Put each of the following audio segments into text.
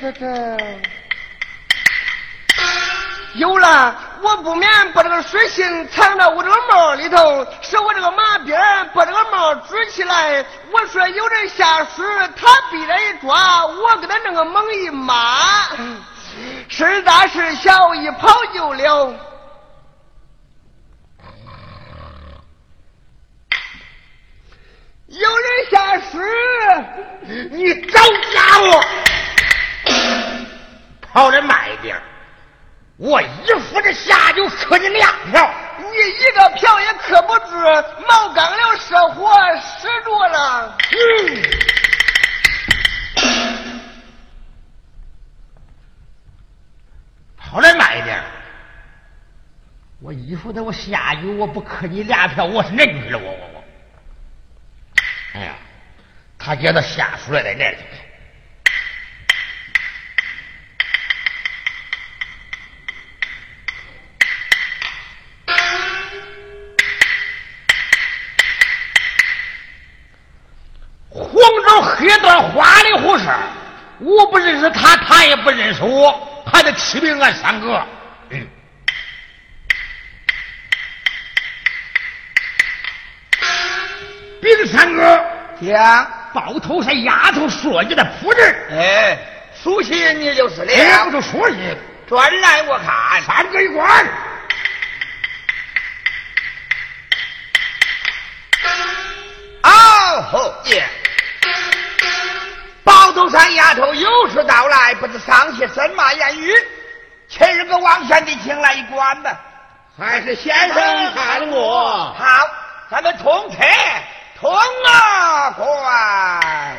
这这这，有了！我不免把这个水信藏到我这个帽里头，使我这个马鞭把这个帽举起来。我说有人下水，他逼着一抓，我给他弄个猛一抹，事大事小，一跑就了。有人下水，你找家伙！跑的慢一点，我一副这下就磕你两票，你一个票也磕不住，毛刚了射火使住了。嗯，跑的慢一点，我一副的我下去我不磕你俩票，我是人去了我我我。哎呀，他觉得下水在那里。黑段花里胡哨，我不认识他，他也不认识我，还得提名俺三哥。嗯，丙三哥，爹，包头山丫头说你的仆人，哎，熟悉你就是了。哎，不是熟悉，转来我看，三哥一关。哦吼，爹。宝头山丫头有事到来，不知上些什么言语，请日个王贤弟请来一观吧。还是先生看我。好，咱们同车同啊观。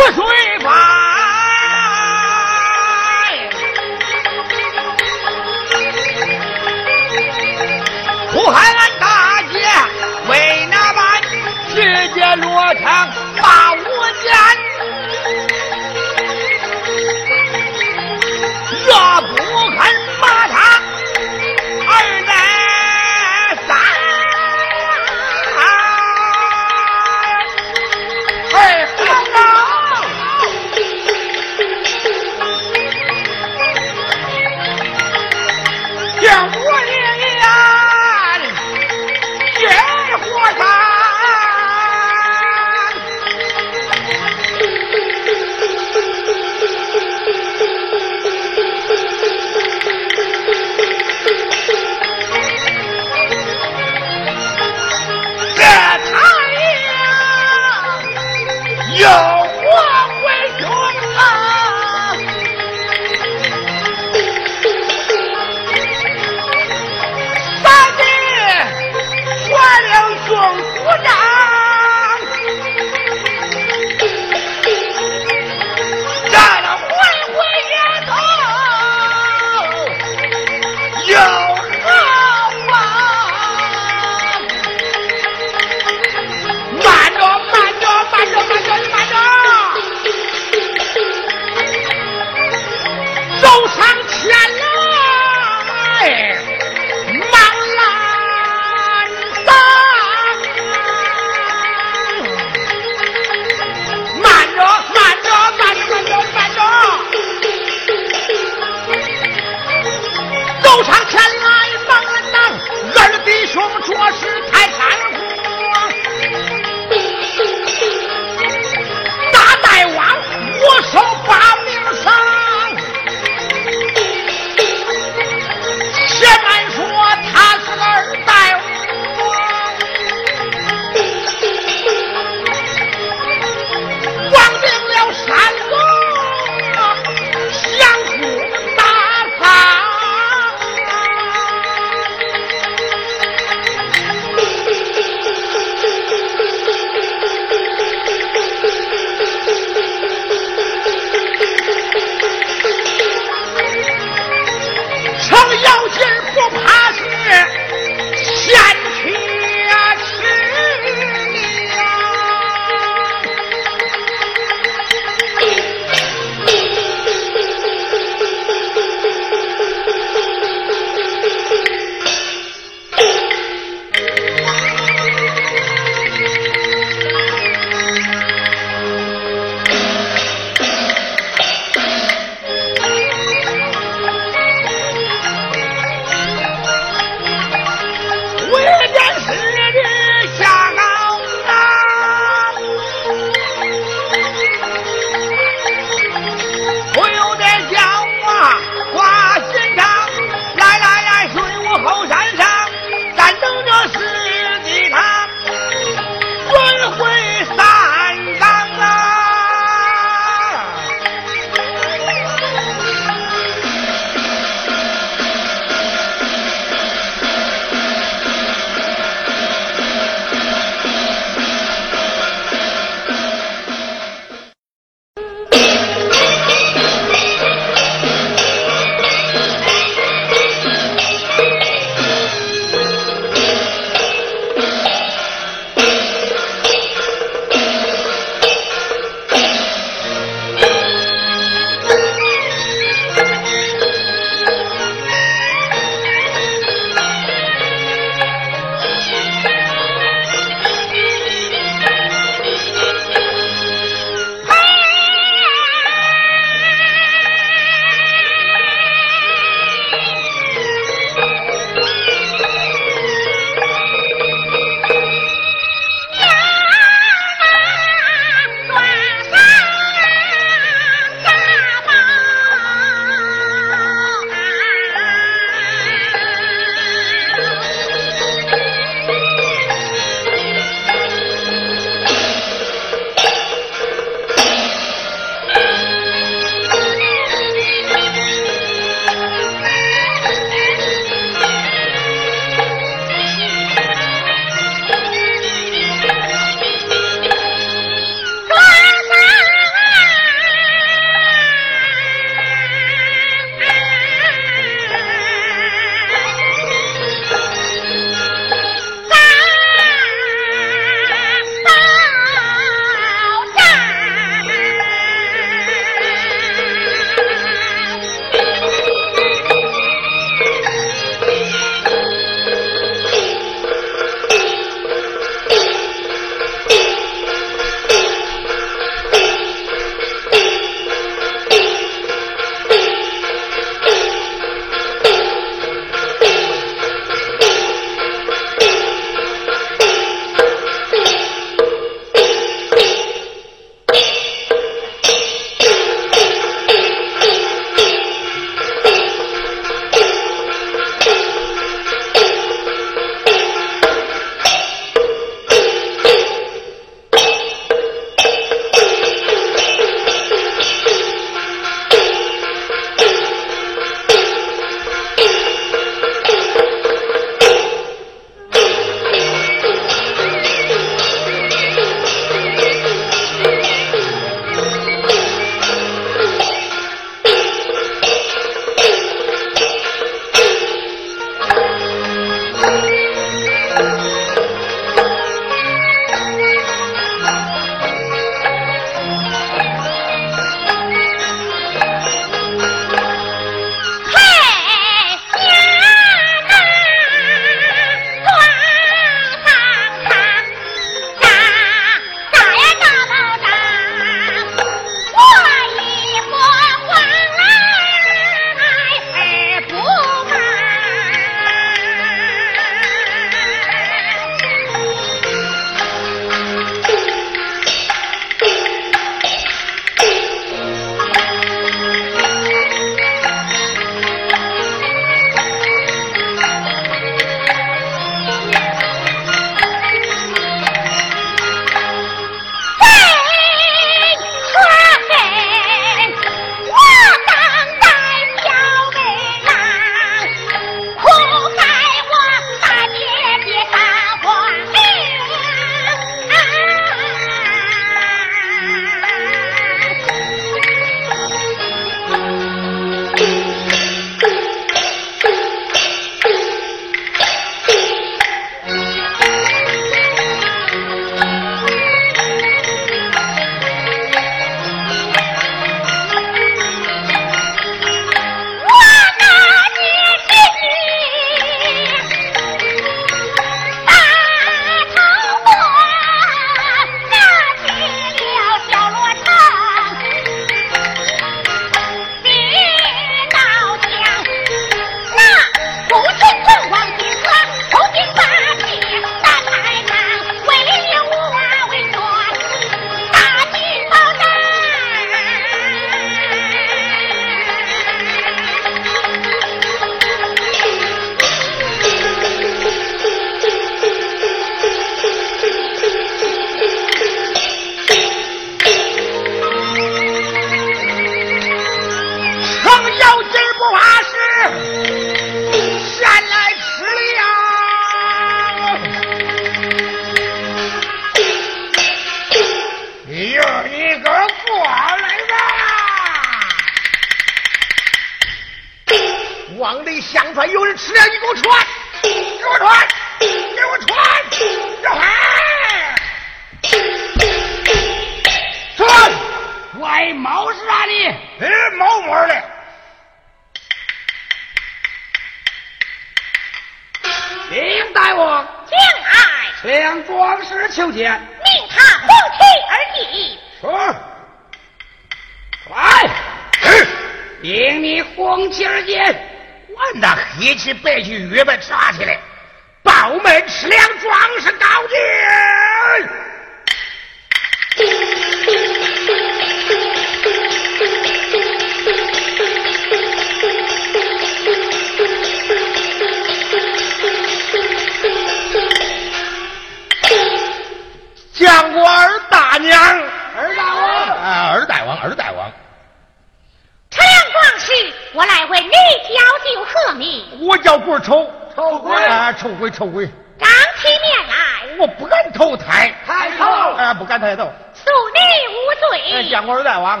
鬼啊，丑鬼，臭鬼。刚起面来，我不敢投胎，抬头，哎，不敢抬头。恕你无罪。见过二大王。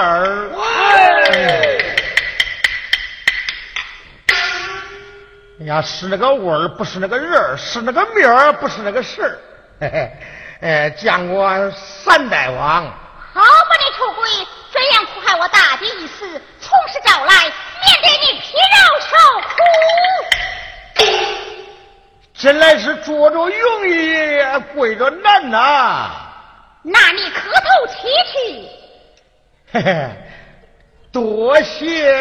见过二。喂！哎呀，是那个味儿，不是那个人儿，是那个面儿，不是那个事儿。嘿嘿，哎，见过三代王。好吧，你丑鬼，这样苦害我大姐一死，从实招来，免得你皮肉受苦。真来是坐着容易，跪着难呐、那你磕头起去。嘿嘿，多谢。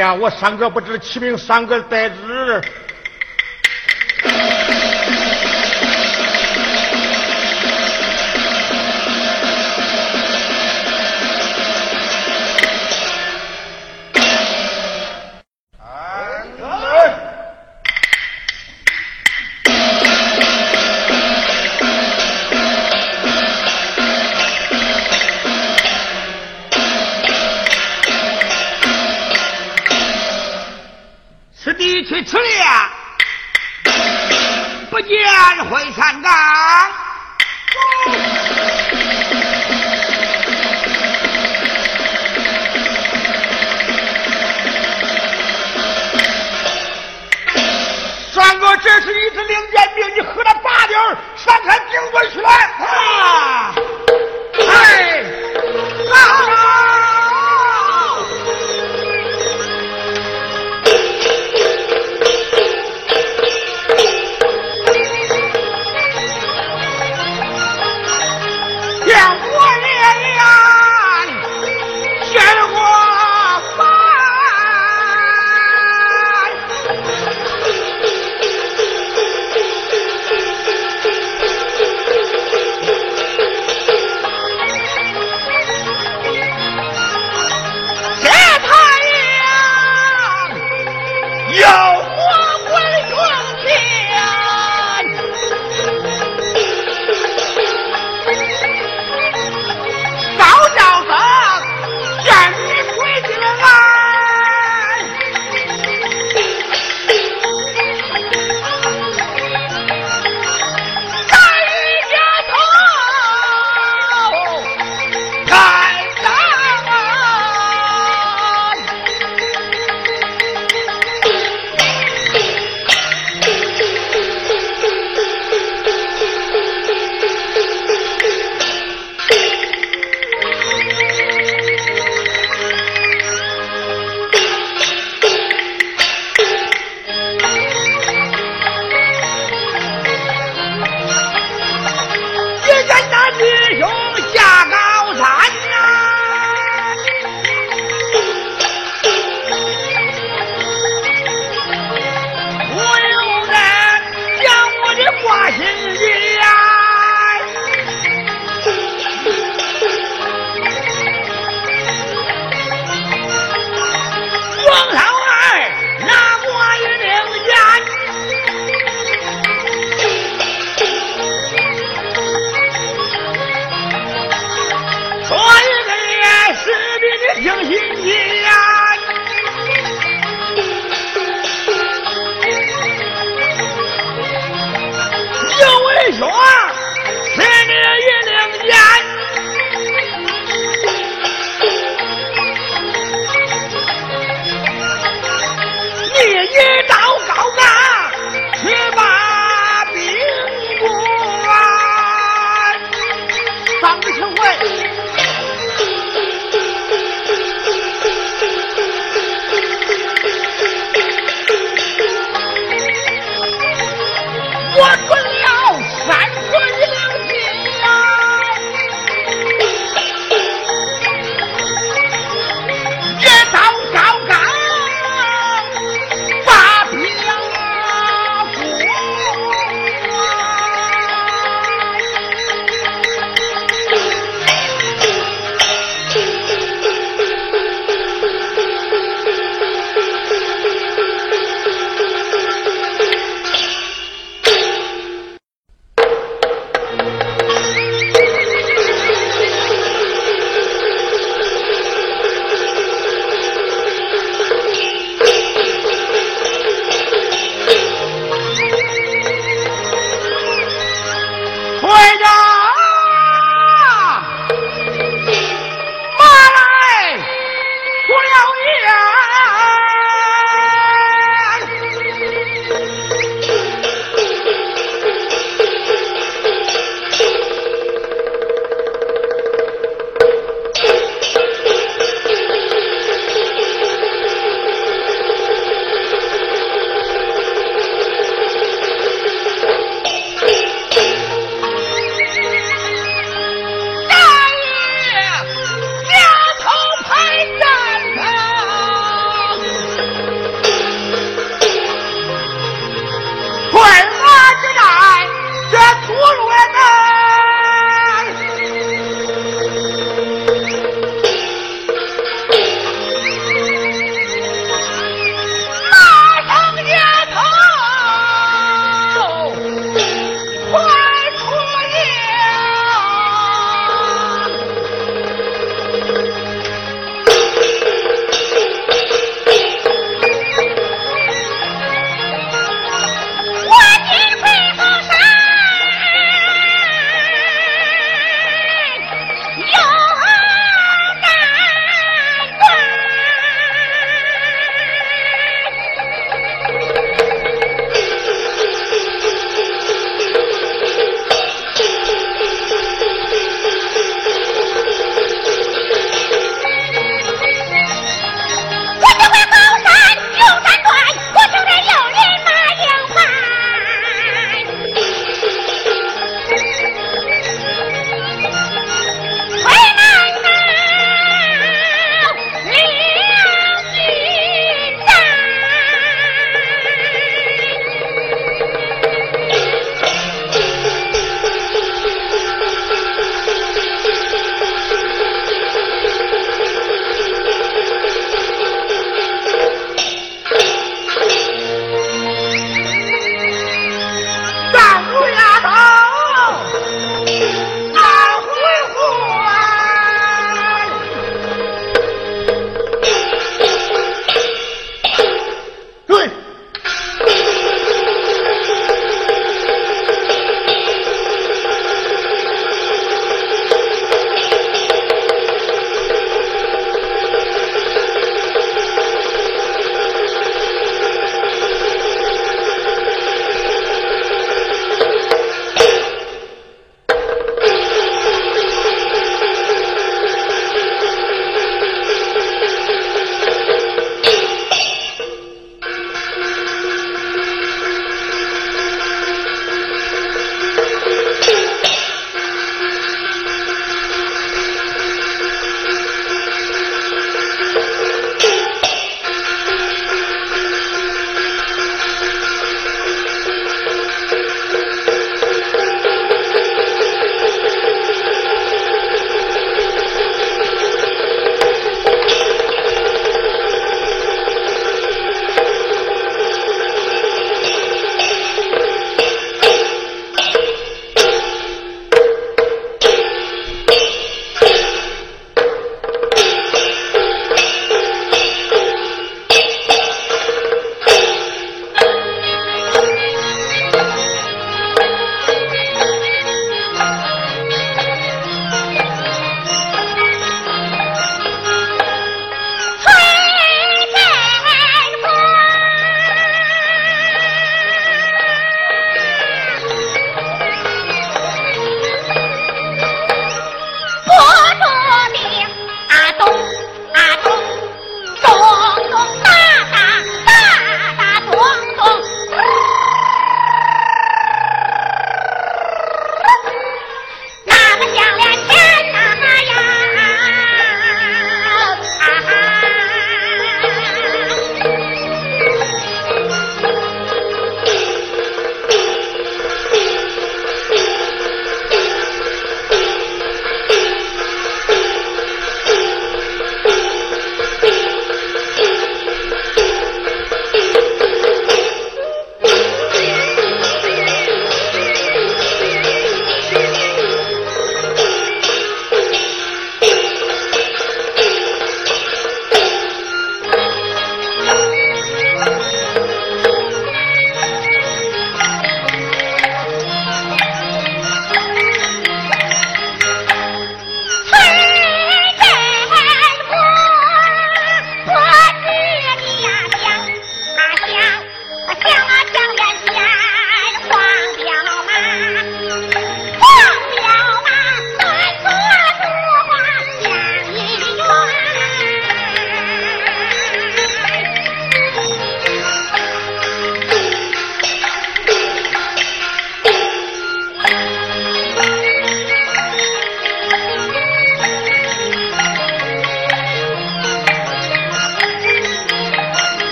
呀，我三哥不知其名，三哥得知。这是一支令箭兵，你喝了八点上天顶过去来啊！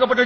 上个把这